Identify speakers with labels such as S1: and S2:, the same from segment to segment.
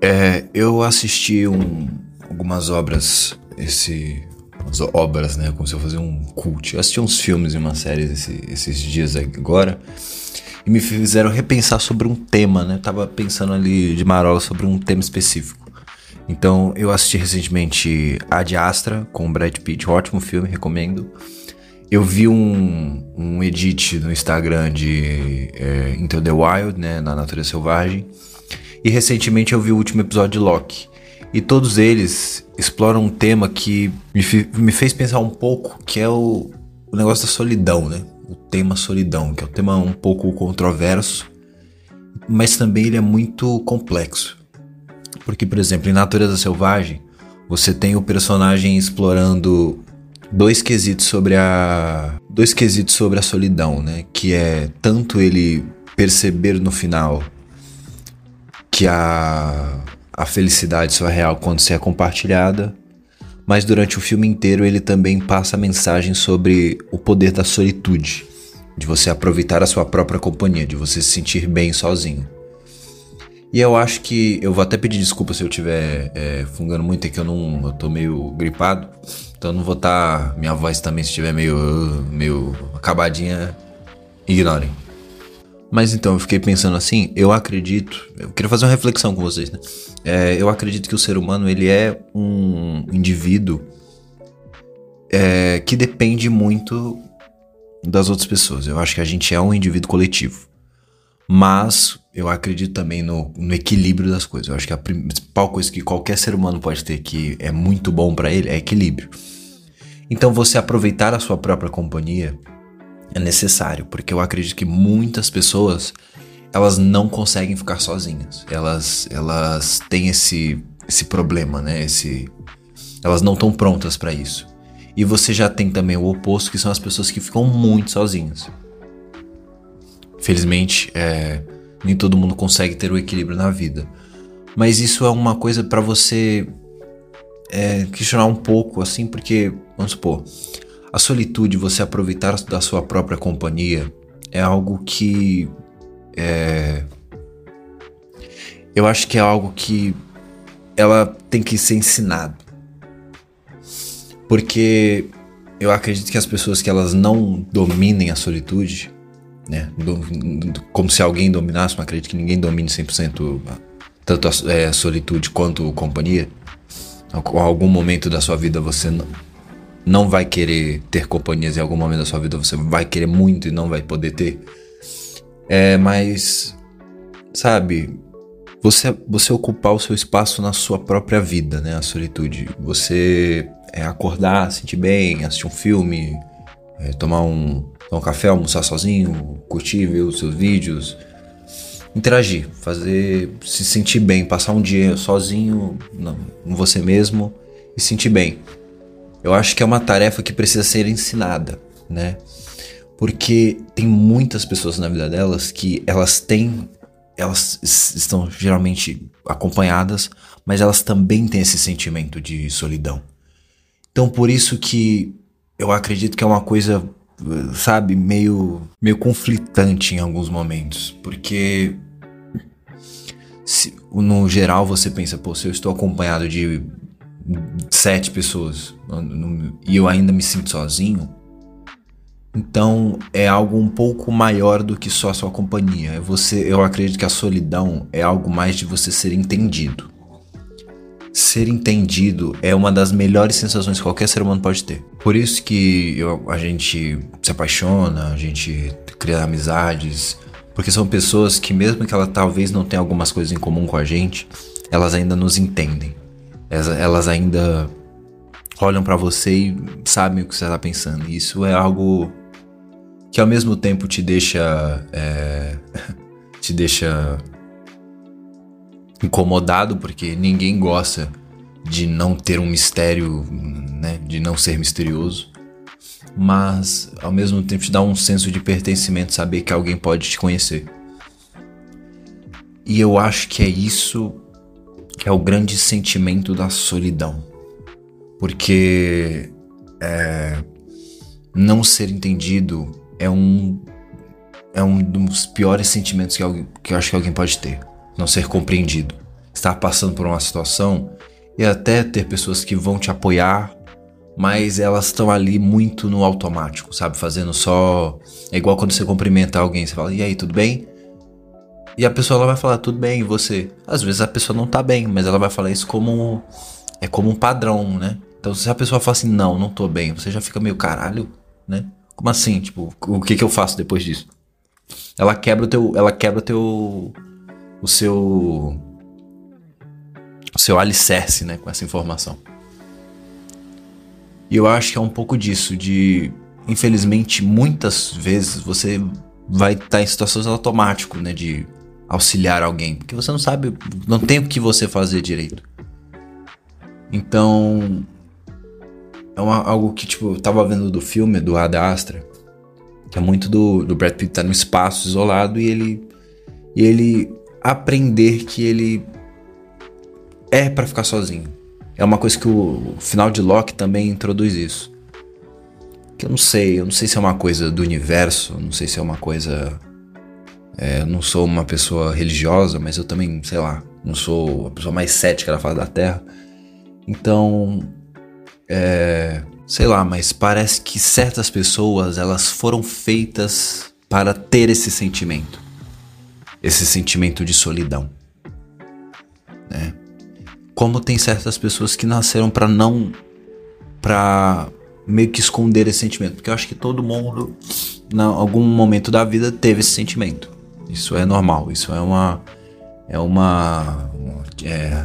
S1: É, eu assisti um, algumas obras, esse. As obras, né? Como se eu fosse um cult. Eu assisti uns filmes e umas séries esse, esses dias agora. E me fizeram repensar sobre um tema, né? Eu tava pensando ali de marola sobre um tema específico. Então, eu assisti recentemente Ad Astra com Brad Pitt, ótimo filme, recomendo. Eu vi um, um edit no Instagram de é, Into the Wild, né, na Natureza Selvagem. E recentemente eu vi o último episódio de Loki. E todos eles exploram um tema que me, me fez pensar um pouco, que é o, o negócio da solidão, né? O tema solidão, que é um tema um pouco controverso, mas também ele é muito complexo. Porque, por exemplo, em Natureza Selvagem, você tem o personagem explorando dois quesitos sobre a dois quesitos sobre a solidão, né? Que é tanto ele perceber no final que a a felicidade só é real quando se é compartilhada, mas durante o filme inteiro ele também passa mensagem sobre o poder da solitude, de você aproveitar a sua própria companhia, de você se sentir bem sozinho. E eu acho que. Eu vou até pedir desculpa se eu estiver é, fungando muito, é que eu não. Eu tô meio gripado. Então eu não vou estar. Tá, minha voz também, se estiver meio. meio acabadinha. Ignorem. Mas então, eu fiquei pensando assim, eu acredito. Eu queria fazer uma reflexão com vocês, né? É, eu acredito que o ser humano ele é um indivíduo é, que depende muito das outras pessoas. Eu acho que a gente é um indivíduo coletivo. Mas eu acredito também no, no, equilíbrio das coisas. Eu acho que a principal coisa que qualquer ser humano pode ter que é muito bom para ele é equilíbrio. Então você aproveitar a sua própria companhia é necessário, porque eu acredito que muitas pessoas elas não conseguem ficar sozinhas. Elas elas têm esse esse problema, né? Esse elas não estão prontas para isso. E você já tem também o oposto, que são as pessoas que ficam muito sozinhas. Felizmente, é, nem todo mundo consegue ter o equilíbrio na vida. Mas isso é uma coisa para você é, questionar um pouco, assim, porque, vamos supor, a solitude, você aproveitar da sua própria companhia, é algo que. É, eu acho que é algo que ela tem que ser ensinado. Porque eu acredito que as pessoas que elas não dominem a solitude, né? Como se alguém dominasse, mas acredito que ninguém domine 100% tanto é, a solitude quanto a companhia. Em algum momento da sua vida você não, não vai querer ter companhias, em algum momento da sua vida você vai querer muito e não vai poder ter. É, mas, sabe, você, você ocupar o seu espaço na sua própria vida, né? A solitude. Você é, acordar, sentir bem, assistir um filme, é, tomar um, tomar um café, almoçar sozinho, curtir, ver os seus vídeos, interagir, fazer se sentir bem, passar um dia sozinho, não, com você mesmo e sentir bem. Eu acho que é uma tarefa que precisa ser ensinada, né? Porque tem muitas pessoas na vida delas que elas têm, elas estão geralmente acompanhadas, mas elas também têm esse sentimento de solidão. Então por isso que eu acredito que é uma coisa, sabe, meio, meio conflitante em alguns momentos. Porque se, no geral você pensa, pô, se eu estou acompanhado de sete pessoas e eu ainda me sinto sozinho, então é algo um pouco maior do que só a sua companhia. É você, eu acredito que a solidão é algo mais de você ser entendido ser entendido é uma das melhores sensações que qualquer ser humano pode ter. Por isso que eu, a gente se apaixona, a gente cria amizades, porque são pessoas que mesmo que ela talvez não tenha algumas coisas em comum com a gente, elas ainda nos entendem. Elas, ainda olham para você e sabem o que você tá pensando. E isso é algo que ao mesmo tempo te deixa é, te deixa incomodado porque ninguém gosta de não ter um mistério, né, de não ser misterioso. Mas ao mesmo tempo te dá um senso de pertencimento saber que alguém pode te conhecer. E eu acho que é isso é o grande sentimento da solidão. Porque é, não ser entendido é um é um dos piores sentimentos que, alguém, que eu acho que alguém pode ter não ser compreendido. estar passando por uma situação e até ter pessoas que vão te apoiar, mas elas estão ali muito no automático, sabe? Fazendo só. É igual quando você cumprimenta alguém, você fala, e aí, tudo bem? E a pessoa ela vai falar, tudo bem, e você? Às vezes a pessoa não tá bem, mas ela vai falar isso como. É como um padrão, né? Então se a pessoa fala assim, não, não tô bem, você já fica meio caralho, né? Como assim? Tipo, o que que eu faço depois disso? Ela quebra o teu. Ela quebra o teu. O seu. O seu alicerce, né? Com essa informação. E eu acho que é um pouco disso, de. Infelizmente, muitas vezes você vai estar tá em situações automáticas, né? De auxiliar alguém. Porque você não sabe. Não tem o que você fazer direito. Então. É uma, algo que, tipo, eu tava vendo do filme do Ad Astra que é muito do, do Brad Pitt estar tá no espaço isolado e ele e ele aprender que ele é para ficar sozinho. É uma coisa que o, o final de Loki também introduz isso. Que eu não sei, eu não sei se é uma coisa do universo, não sei se é uma coisa é, eu não sou uma pessoa religiosa, mas eu também, sei lá, não sou a pessoa mais cética da face da Terra. Então, é, sei lá, mas parece que certas pessoas elas foram feitas para ter esse sentimento, esse sentimento de solidão, né? Como tem certas pessoas que nasceram para não, para meio que esconder esse sentimento, porque eu acho que todo mundo, em algum momento da vida, teve esse sentimento. Isso é normal, isso é uma é uma é,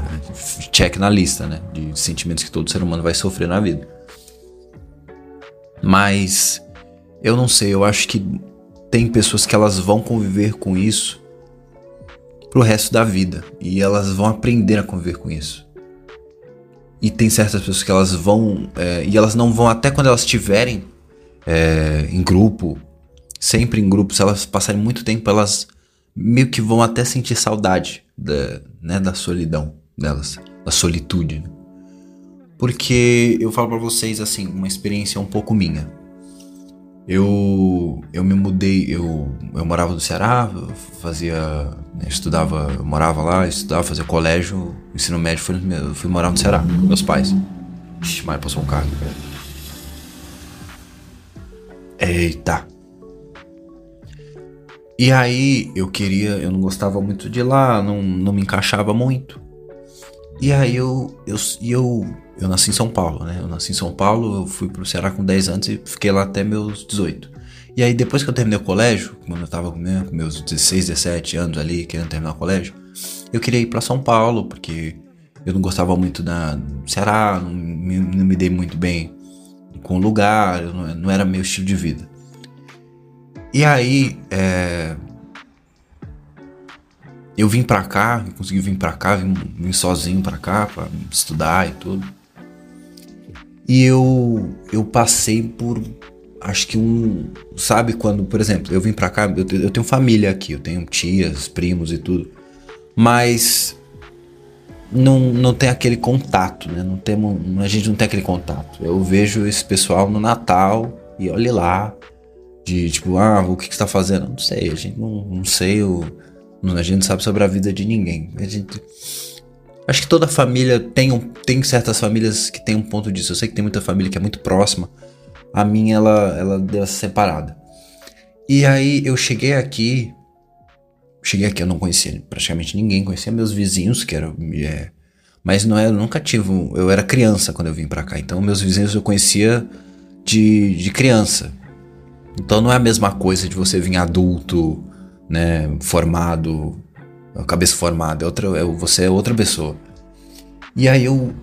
S1: check na lista, né, de sentimentos que todo ser humano vai sofrer na vida. Mas eu não sei, eu acho que tem pessoas que elas vão conviver com isso pro resto da vida e elas vão aprender a conviver com isso. E tem certas pessoas que elas vão é, e elas não vão até quando elas estiverem é, em grupo, sempre em grupo, se elas passarem muito tempo, elas meio que vão até sentir saudade da, né, da solidão delas, da solitude. Né? Porque eu falo para vocês assim, uma experiência um pouco minha. Eu eu me mudei, eu eu morava no Ceará, fazia, né, estudava, eu morava lá, estudava, fazia colégio, ensino médio, fui, fui morar no Ceará, com meus pais. Ixi, mas passou um carro. Eita. E aí eu queria, eu não gostava muito de lá, não, não me encaixava muito. E aí eu, eu, eu eu nasci em São Paulo, né? Eu nasci em São Paulo, eu fui pro Ceará com 10 anos e fiquei lá até meus 18. E aí depois que eu terminei o colégio, quando eu tava com meus 16, 17 anos ali, querendo terminar o colégio, eu queria ir para São Paulo, porque eu não gostava muito da Ceará, não me, não me dei muito bem com o lugar, não, não, era meu estilo de vida. E aí, é, eu vim pra cá, consegui vir pra cá, vim, vim sozinho pra cá pra estudar e tudo. E eu eu passei por acho que um, sabe quando, por exemplo, eu vim para cá, eu, eu tenho família aqui, eu tenho tias, primos e tudo. Mas não, não tem aquele contato, né? Não temos, a gente não tem aquele contato. Eu vejo esse pessoal no Natal e olhe lá, de tipo, ah, o que, que você tá fazendo? Não sei, a gente não, não sei, eu, a gente não sabe sobre a vida de ninguém. A gente Acho que toda família tem, um, tem certas famílias que tem um ponto disso. Eu sei que tem muita família que é muito próxima. A minha, ela, ela deu essa separada. E aí eu cheguei aqui. Cheguei aqui, eu não conhecia praticamente ninguém, conhecia meus vizinhos, que eram. É, mas não era, nunca tive. Eu era criança quando eu vim pra cá. Então meus vizinhos eu conhecia de, de criança. Então não é a mesma coisa de você vir adulto, né, formado, cabeça formada, é outra, é, você é outra pessoa. E aí eu,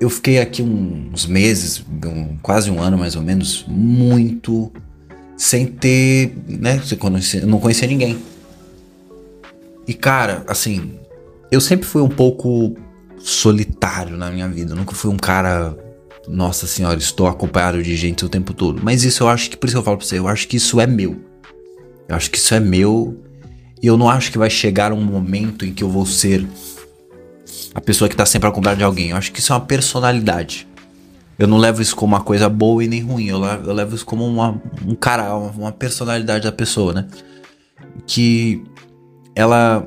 S1: eu fiquei aqui uns meses, um, quase um ano mais ou menos, muito sem ter, né, eu não conhecia ninguém. E cara, assim, eu sempre fui um pouco solitário na minha vida, eu nunca fui um cara, nossa senhora, estou acompanhado de gente o tempo todo. Mas isso eu acho que, por isso eu falo pra você, eu acho que isso é meu. Eu acho que isso é meu e eu não acho que vai chegar um momento em que eu vou ser a pessoa que tá sempre acompanhada de alguém. Eu acho que isso é uma personalidade. Eu não levo isso como uma coisa boa e nem ruim. Eu levo, eu levo isso como uma, um cara, uma, uma personalidade da pessoa, né? Que ela.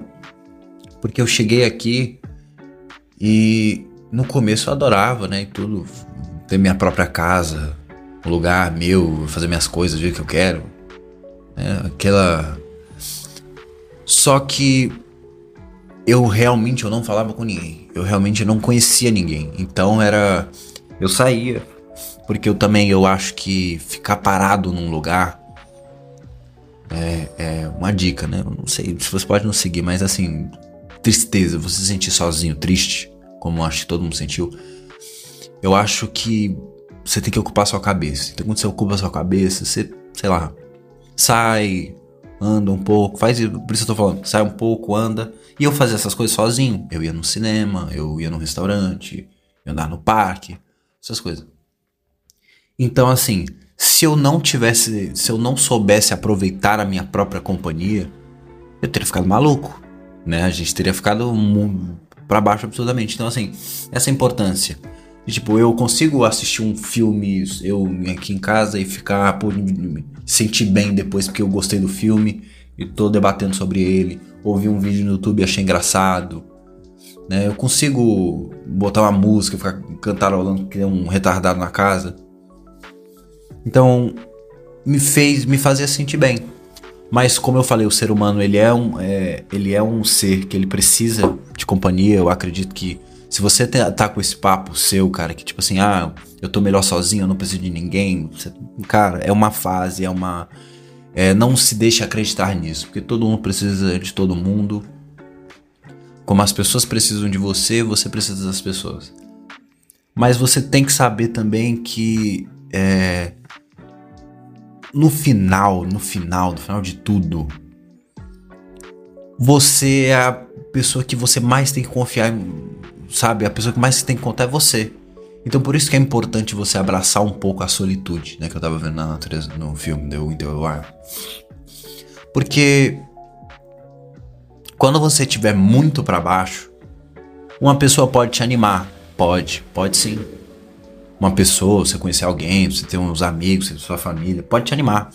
S1: Porque eu cheguei aqui E no começo eu adorava, né? E tudo. Ter minha própria casa, um lugar meu, fazer minhas coisas do jeito que eu quero. Né? Aquela. Só que eu realmente eu não falava com ninguém. Eu realmente não conhecia ninguém. Então era. Eu saía. Porque eu também eu acho que ficar parado num lugar é, é uma dica, né? Eu não sei se você pode não seguir, mas assim, tristeza, você se sentir sozinho, triste, como eu acho que todo mundo sentiu. Eu acho que você tem que ocupar sua cabeça. Então quando você ocupa sua cabeça, você, sei lá, sai, anda um pouco, faz, por isso eu tô falando, sai um pouco, anda. E eu fazia essas coisas sozinho. Eu ia no cinema, eu ia no restaurante, eu andar no parque, essas coisas. Então assim, se eu não tivesse, se eu não soubesse aproveitar a minha própria companhia, eu teria ficado maluco, né? A gente teria ficado para baixo absurdamente. Então assim, essa importância. E, tipo, eu consigo assistir um filme eu aqui em casa e ficar pô, me sentir bem depois porque eu gostei do filme e tô debatendo sobre ele. Ouvi um vídeo no YouTube e achei engraçado. Né? Eu consigo botar uma música, ficar cantarolando porque é um retardado na casa então, me fez, me fazia sentir bem. Mas como eu falei, o ser humano ele é um, é, ele é um ser que ele precisa de companhia. Eu acredito que se você tá com esse papo seu, cara, que tipo assim, ah, eu tô melhor sozinho, eu não preciso de ninguém. Você, cara, é uma fase, é uma. É, não se deixe acreditar nisso, porque todo mundo precisa de todo mundo. Como as pessoas precisam de você, você precisa das pessoas. Mas você tem que saber também que é, no final, no final, no final de tudo, você é a pessoa que você mais tem que confiar, sabe? A pessoa que mais tem que contar é você. Então por isso que é importante você abraçar um pouco a solitude, né? Que eu tava vendo na natureza, no filme The Winter Wild. Porque quando você estiver muito para baixo, uma pessoa pode te animar. Pode, pode sim uma pessoa, você conhecer alguém, você ter uns amigos, você sua família, pode te animar.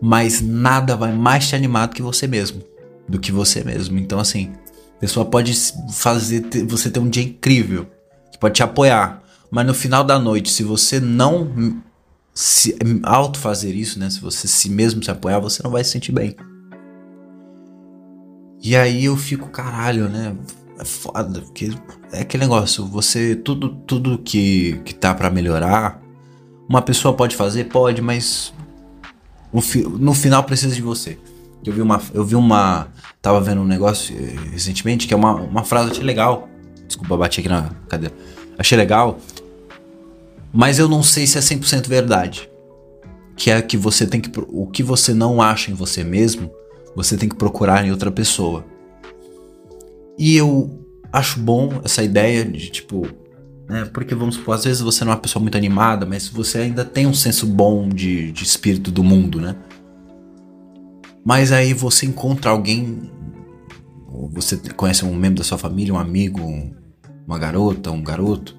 S1: Mas nada vai mais te animar do que você mesmo. Do que você mesmo. Então, assim, pessoa pode fazer você ter um dia incrível, que pode te apoiar. Mas no final da noite, se você não se auto fazer isso, né? Se você se mesmo se apoiar, você não vai se sentir bem. E aí eu fico, caralho, né? é foda, porque é aquele negócio, você tudo tudo que que tá para melhorar, uma pessoa pode fazer, pode, mas no, fi, no final precisa de você. Eu vi uma eu vi uma tava vendo um negócio eh, recentemente que é uma uma frase achei legal. Desculpa, bati aqui na cadeira. Achei legal. Mas eu não sei se é 100% verdade. Que é que você tem que o que você não acha em você mesmo, você tem que procurar em outra pessoa. E eu acho bom essa ideia de tipo. Né, porque vamos supor, às vezes você não é uma pessoa muito animada, mas você ainda tem um senso bom de, de espírito do mundo, né? Mas aí você encontra alguém, ou você conhece um membro da sua família, um amigo, uma garota, um garoto,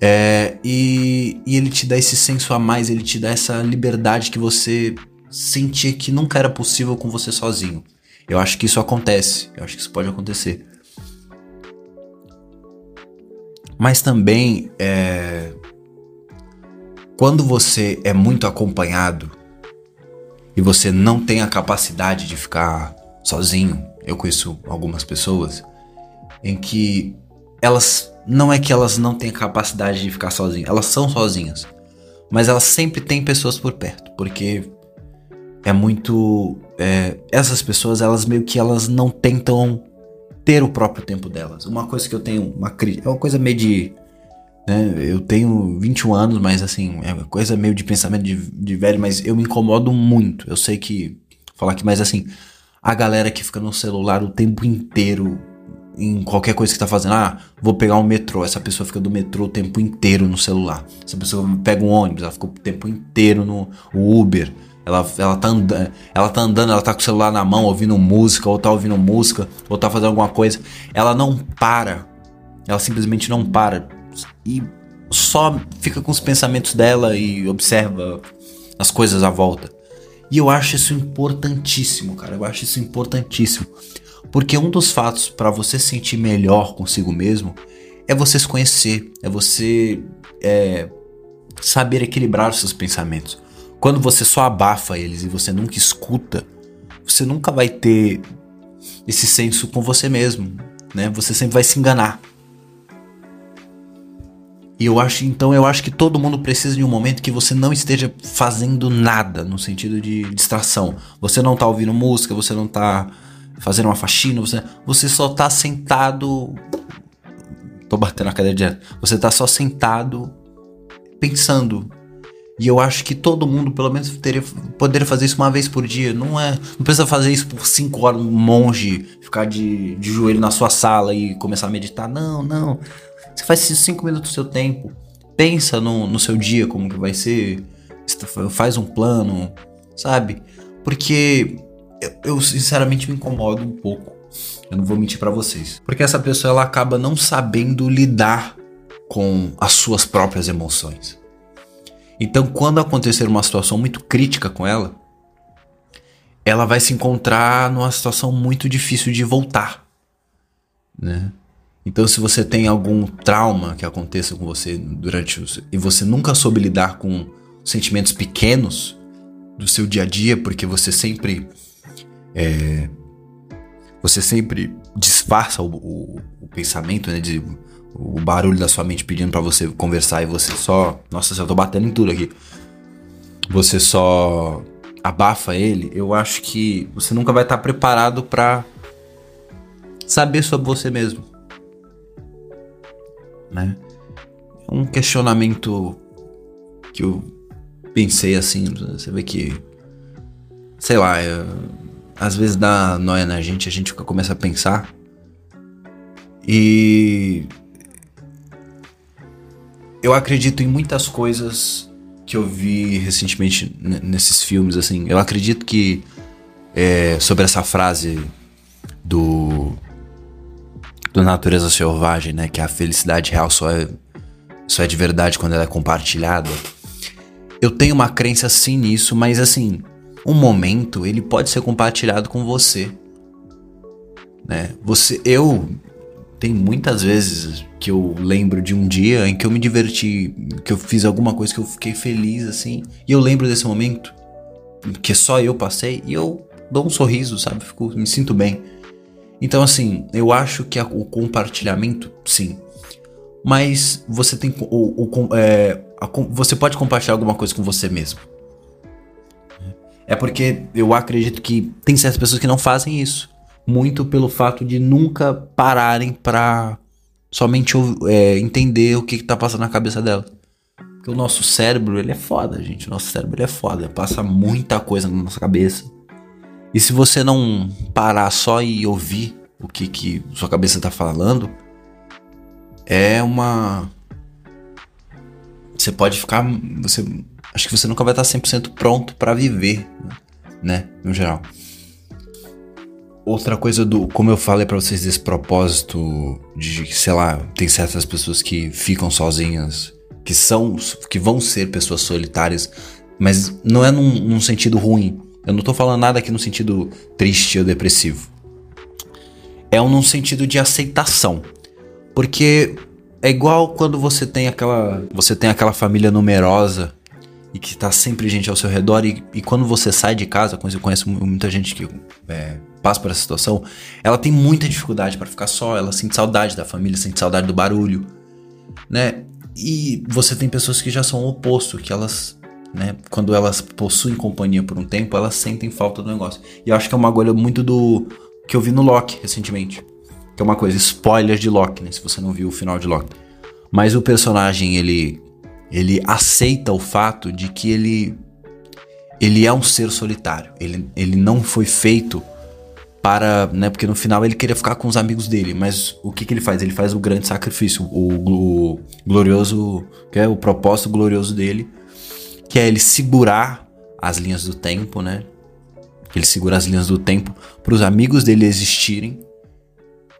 S1: é, e, e ele te dá esse senso a mais, ele te dá essa liberdade que você sentia que nunca era possível com você sozinho. Eu acho que isso acontece, eu acho que isso pode acontecer. Mas também é, quando você é muito acompanhado e você não tem a capacidade de ficar sozinho, eu conheço algumas pessoas em que elas não é que elas não têm a capacidade de ficar sozinhas, elas são sozinhas, mas elas sempre têm pessoas por perto, porque é muito. É, essas pessoas, elas meio que elas não tentam ter o próprio tempo delas. Uma coisa que eu tenho, uma crítica, é uma coisa meio de. Né, eu tenho 21 anos, mas assim, é uma coisa meio de pensamento de, de velho, mas eu me incomodo muito. Eu sei que. Falar aqui, mas assim, a galera que fica no celular o tempo inteiro em qualquer coisa que tá fazendo. Ah, vou pegar um metrô. Essa pessoa fica do metrô o tempo inteiro no celular. Essa pessoa pega um ônibus, ela fica o tempo inteiro no Uber. Ela, ela, tá andando, ela tá andando, ela tá com o celular na mão, ouvindo música, ou tá ouvindo música, ou tá fazendo alguma coisa. Ela não para. Ela simplesmente não para. E só fica com os pensamentos dela e observa as coisas à volta. E eu acho isso importantíssimo, cara. Eu acho isso importantíssimo. Porque um dos fatos para você sentir melhor consigo mesmo é você se conhecer, é você é, saber equilibrar os seus pensamentos. Quando você só abafa eles e você nunca escuta, você nunca vai ter esse senso com você mesmo, né? Você sempre vai se enganar. E eu acho, então eu acho que todo mundo precisa de um momento que você não esteja fazendo nada no sentido de distração. Você não tá ouvindo música, você não tá fazendo uma faxina, você, você só tá sentado. Tô batendo a cadeira direto. Você tá só sentado pensando. E eu acho que todo mundo, pelo menos, teria, poderia fazer isso uma vez por dia. Não é. Não precisa fazer isso por cinco horas, um monge, ficar de, de joelho na sua sala e começar a meditar. Não, não. Você faz esses cinco minutos do seu tempo. Pensa no, no seu dia, como que vai ser. Faz um plano, sabe? Porque eu, eu sinceramente me incomodo um pouco. Eu não vou mentir para vocês. Porque essa pessoa ela acaba não sabendo lidar com as suas próprias emoções. Então, quando acontecer uma situação muito crítica com ela, ela vai se encontrar numa situação muito difícil de voltar, né? Então, se você tem algum trauma que aconteça com você durante os, e você nunca soube lidar com sentimentos pequenos do seu dia a dia, porque você sempre é, você sempre disfarça o, o, o pensamento, né, de, o barulho da sua mente pedindo para você conversar e você só, nossa, eu tô batendo em tudo aqui. Você só abafa ele. Eu acho que você nunca vai estar preparado para saber sobre você mesmo né? É um questionamento que eu pensei assim, você vê que, sei lá, é, às vezes dá noia na gente, a gente começa a pensar e eu acredito em muitas coisas que eu vi recentemente nesses filmes, assim. Eu acredito que é, sobre essa frase do do Natureza Selvagem, né? Que a felicidade real só é, só é de verdade quando ela é compartilhada. Eu tenho uma crença sim nisso, mas assim, um momento ele pode ser compartilhado com você. Né? Você, eu tem muitas vezes que eu lembro de um dia em que eu me diverti, que eu fiz alguma coisa que eu fiquei feliz assim, e eu lembro desse momento que só eu passei e eu dou um sorriso, sabe? Fico, me sinto bem. Então, assim, eu acho que o compartilhamento, sim. Mas você tem. O, o é, a, você pode compartilhar alguma coisa com você mesmo. É porque eu acredito que tem certas pessoas que não fazem isso. Muito pelo fato de nunca pararem pra somente é, entender o que, que tá passando na cabeça dela. Porque o nosso cérebro, ele é foda, gente. O nosso cérebro ele é foda. Passa muita coisa na nossa cabeça. E se você não parar só e ouvir o que, que sua cabeça está falando, é uma. Você pode ficar. Você, acho que você nunca vai estar 100% pronto para viver, né? No geral. Outra coisa do. Como eu falei para vocês desse propósito de, sei lá, tem certas pessoas que ficam sozinhas, que são. que vão ser pessoas solitárias, mas não é num, num sentido ruim. Eu não tô falando nada aqui no sentido triste ou depressivo. É um num sentido de aceitação. Porque é igual quando você tem aquela, você tem aquela família numerosa e que tá sempre gente ao seu redor e, e quando você sai de casa, eu conheço muita gente que é, passa por essa situação, ela tem muita dificuldade para ficar só, ela sente saudade da família, sente saudade do barulho, né? E você tem pessoas que já são o oposto, que elas né? Quando elas possuem companhia por um tempo, elas sentem falta do negócio. E eu acho que é uma agulha muito do que eu vi no Loki recentemente. Que é uma coisa, spoiler de Loki, né? Se você não viu o final de Loki. Mas o personagem, ele ele aceita o fato de que ele ele é um ser solitário. Ele, ele não foi feito para, né, porque no final ele queria ficar com os amigos dele, mas o que que ele faz? Ele faz o grande sacrifício, o, o glorioso, que é o propósito glorioso dele, que é ele segurar as linhas do tempo, né? Ele segura as linhas do tempo para os amigos dele existirem,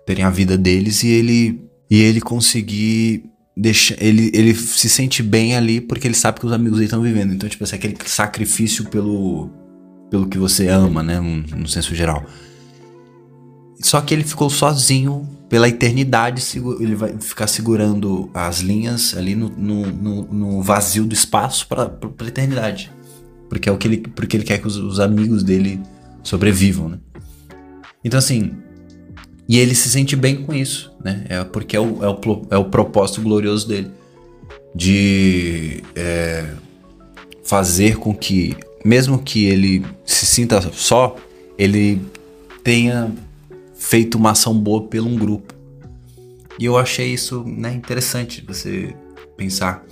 S1: terem a vida deles e ele e ele conseguir deixar ele ele se sente bem ali porque ele sabe que os amigos dele estão vivendo. Então, tipo assim, aquele sacrifício pelo pelo que você ama, né, no, senso geral. Só que ele ficou sozinho pela eternidade ele vai ficar segurando as linhas ali no, no, no, no vazio do espaço para a eternidade. Porque é o que ele, porque ele quer que os, os amigos dele sobrevivam, né? Então assim, e ele se sente bem com isso, né? É porque é o, é o, é o propósito glorioso dele de é, fazer com que, mesmo que ele se sinta só, ele tenha feito uma ação boa pelo um grupo. E eu achei isso né, interessante você pensar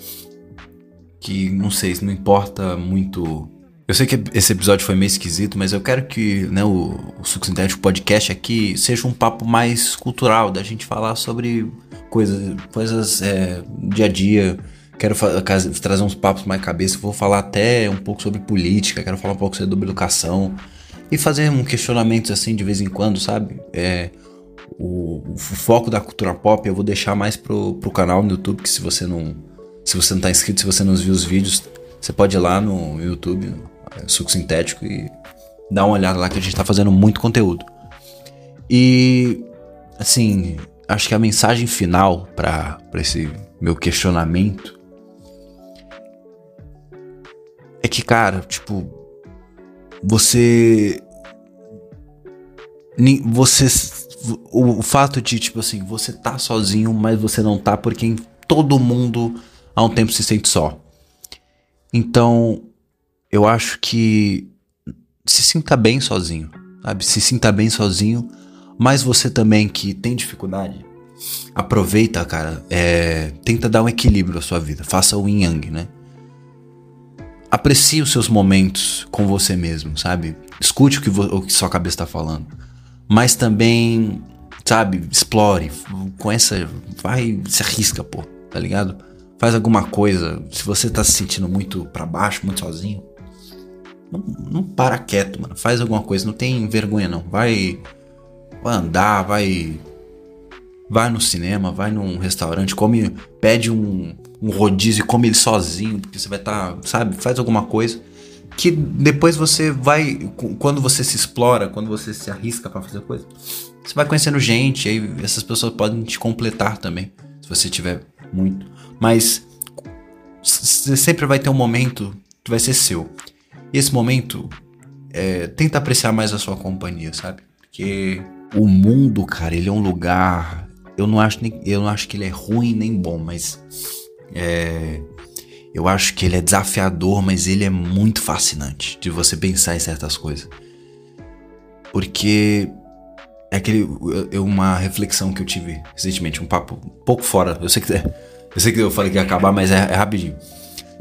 S1: que, não sei, não importa muito. Eu sei que esse episódio foi meio esquisito, mas eu quero que né, o, o Suco Sintético Podcast aqui seja um papo mais cultural, da gente falar sobre coisas, coisas é, dia a dia. Quero trazer uns papos mais cabeça. Vou falar até um pouco sobre política, quero falar um pouco sobre educação e fazer um questionamento assim de vez em quando, sabe? É, o, o, foco da cultura pop eu vou deixar mais pro, pro canal no YouTube, que se você não se você não tá inscrito, se você não viu os vídeos, você pode ir lá no YouTube, no é, Suco Sintético e dar uma olhada lá que a gente tá fazendo muito conteúdo. E assim, acho que a mensagem final para esse meu questionamento é que, cara, tipo, você você o, fato de tipo assim você tá sozinho mas você não tá porque todo mundo há um tempo se sente só. Então eu acho que se sinta bem sozinho sabe? Se sinta bem sozinho mas você também que tem dificuldade aproveita cara é, tenta dar um equilíbrio à sua vida faça o yin yang né aprecie os seus momentos com você mesmo, sabe? Escute o que, o que sua cabeça está falando. Mas também, sabe, explore. Com essa. Vai, se arrisca, pô, tá ligado? Faz alguma coisa. Se você tá se sentindo muito para baixo, muito sozinho, não, não para quieto, mano. Faz alguma coisa. Não tem vergonha, não. Vai, vai andar, vai. Vai no cinema, vai num restaurante, come, pede um, um rodízio e come ele sozinho, porque você vai estar, tá, sabe, faz alguma coisa que depois você vai, quando você se explora, quando você se arrisca para fazer coisa, você vai conhecendo gente, aí essas pessoas podem te completar também, se você tiver muito. Mas você sempre vai ter um momento que vai ser seu. E esse momento, é, tenta apreciar mais a sua companhia, sabe? Porque o mundo, cara, ele é um lugar. Eu não acho, nem, eu não acho que ele é ruim nem bom, mas é, eu acho que ele é desafiador, mas ele é muito fascinante de você pensar em certas coisas. Porque é aquele uma reflexão que eu tive recentemente, um papo um pouco fora. Eu sei que eu sei que eu falei que ia acabar, mas é, é rapidinho.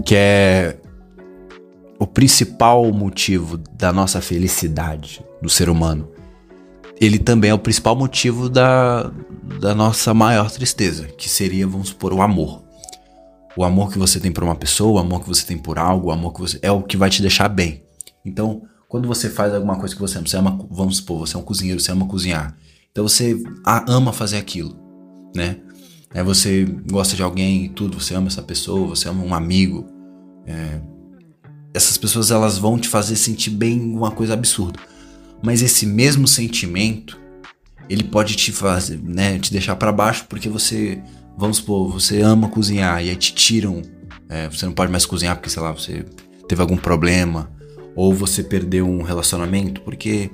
S1: Que é o principal motivo da nossa felicidade do ser humano. Ele também é o principal motivo da, da nossa maior tristeza, que seria, vamos supor, o amor. O amor que você tem por uma pessoa, o amor que você tem por algo, o amor que você. é o que vai te deixar bem. Então, quando você faz alguma coisa que você ama, você ama, vamos supor, você é um cozinheiro, você ama cozinhar. Então você ama fazer aquilo, né? É, você gosta de alguém e tudo, você ama essa pessoa, você ama um amigo. É, essas pessoas elas vão te fazer sentir bem uma coisa absurda. Mas esse mesmo sentimento, ele pode te fazer, né, te deixar para baixo porque você vamos supor, você ama cozinhar e aí te tiram, é, você não pode mais cozinhar porque, sei lá, você teve algum problema, ou você perdeu um relacionamento, porque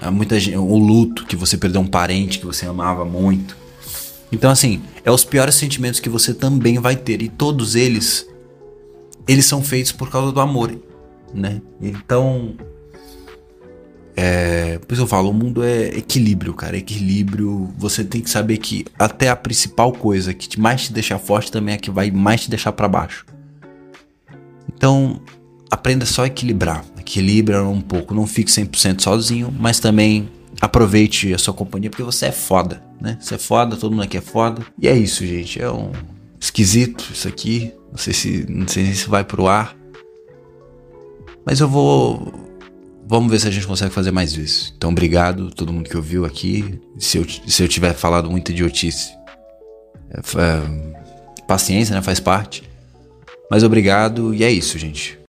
S1: há muita gente, o luto que você perdeu um parente que você amava muito. Então, assim, é os piores sentimentos que você também vai ter, e todos eles, eles são feitos por causa do amor, né? Então, é, por isso eu falo, o mundo é equilíbrio, cara. Equilíbrio. Você tem que saber que até a principal coisa que mais te deixa forte também é que vai mais te deixar para baixo. Então, aprenda só a equilibrar. Equilibra um pouco. Não fique 100% sozinho, mas também aproveite a sua companhia porque você é foda, né? Você é foda, todo mundo aqui é foda. E é isso, gente. É um esquisito isso aqui. Não sei se, não sei se vai pro ar. Mas eu vou Vamos ver se a gente consegue fazer mais isso. Então, obrigado a todo mundo que ouviu aqui. Se eu, se eu tiver falado muita idiotice, é, é, paciência, né? Faz parte. Mas obrigado e é isso, gente.